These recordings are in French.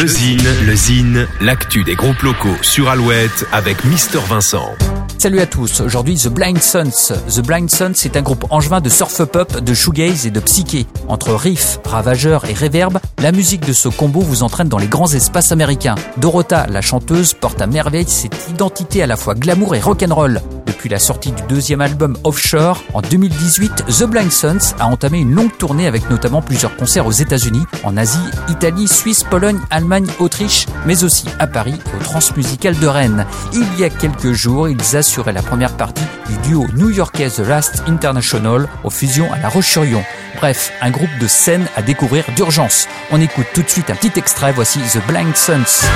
Le Zine, le Zine, l'actu des groupes locaux sur Alouette avec Mister Vincent. Salut à tous, aujourd'hui The Blind Sons. The Blind Sons est un groupe angevin de surf pop, de shoegaze et de psyché. Entre riff, ravageur et reverb, la musique de ce combo vous entraîne dans les grands espaces américains. Dorota, la chanteuse, porte à merveille cette identité à la fois glamour et rock'n'roll. Depuis la sortie du deuxième album Offshore, en 2018, The Blind Sons a entamé une longue tournée avec notamment plusieurs concerts aux États-Unis, en Asie, Italie, Suisse, Pologne, Allemagne, Autriche, mais aussi à Paris et au Transmusical de Rennes. Il y a quelques jours, ils assuraient la première partie du duo new-yorkais The Last International aux fusions à La Roche-sur-Yon. Bref, un groupe de scène à découvrir d'urgence. On écoute tout de suite un petit extrait, voici The Blind Sons.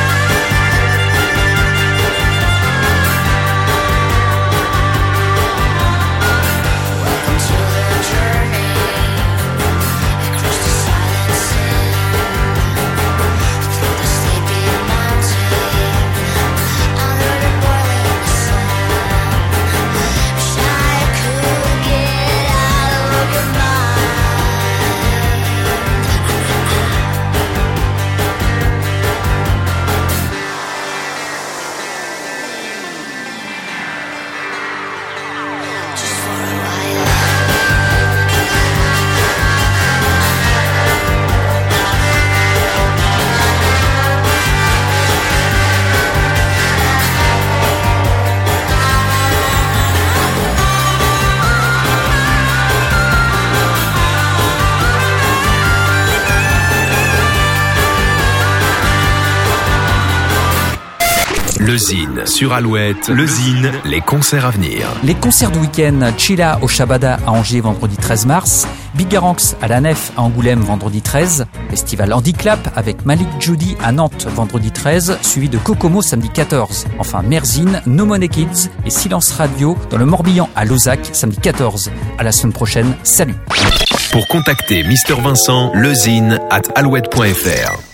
Le Zine sur Alouette, le Zine, les concerts à venir. Les concerts de week-end, Chila au Shabada à Angers vendredi 13 mars, Bigaranx à la Nef à Angoulême vendredi 13, Festival Handiclap avec Malik Judy à Nantes vendredi 13, suivi de Kokomo samedi 14. Enfin Merzine, No Money Kids et Silence Radio dans le Morbihan à Lausac samedi 14. À la semaine prochaine, salut Pour contacter Mister Vincent, lezine at alouette.fr.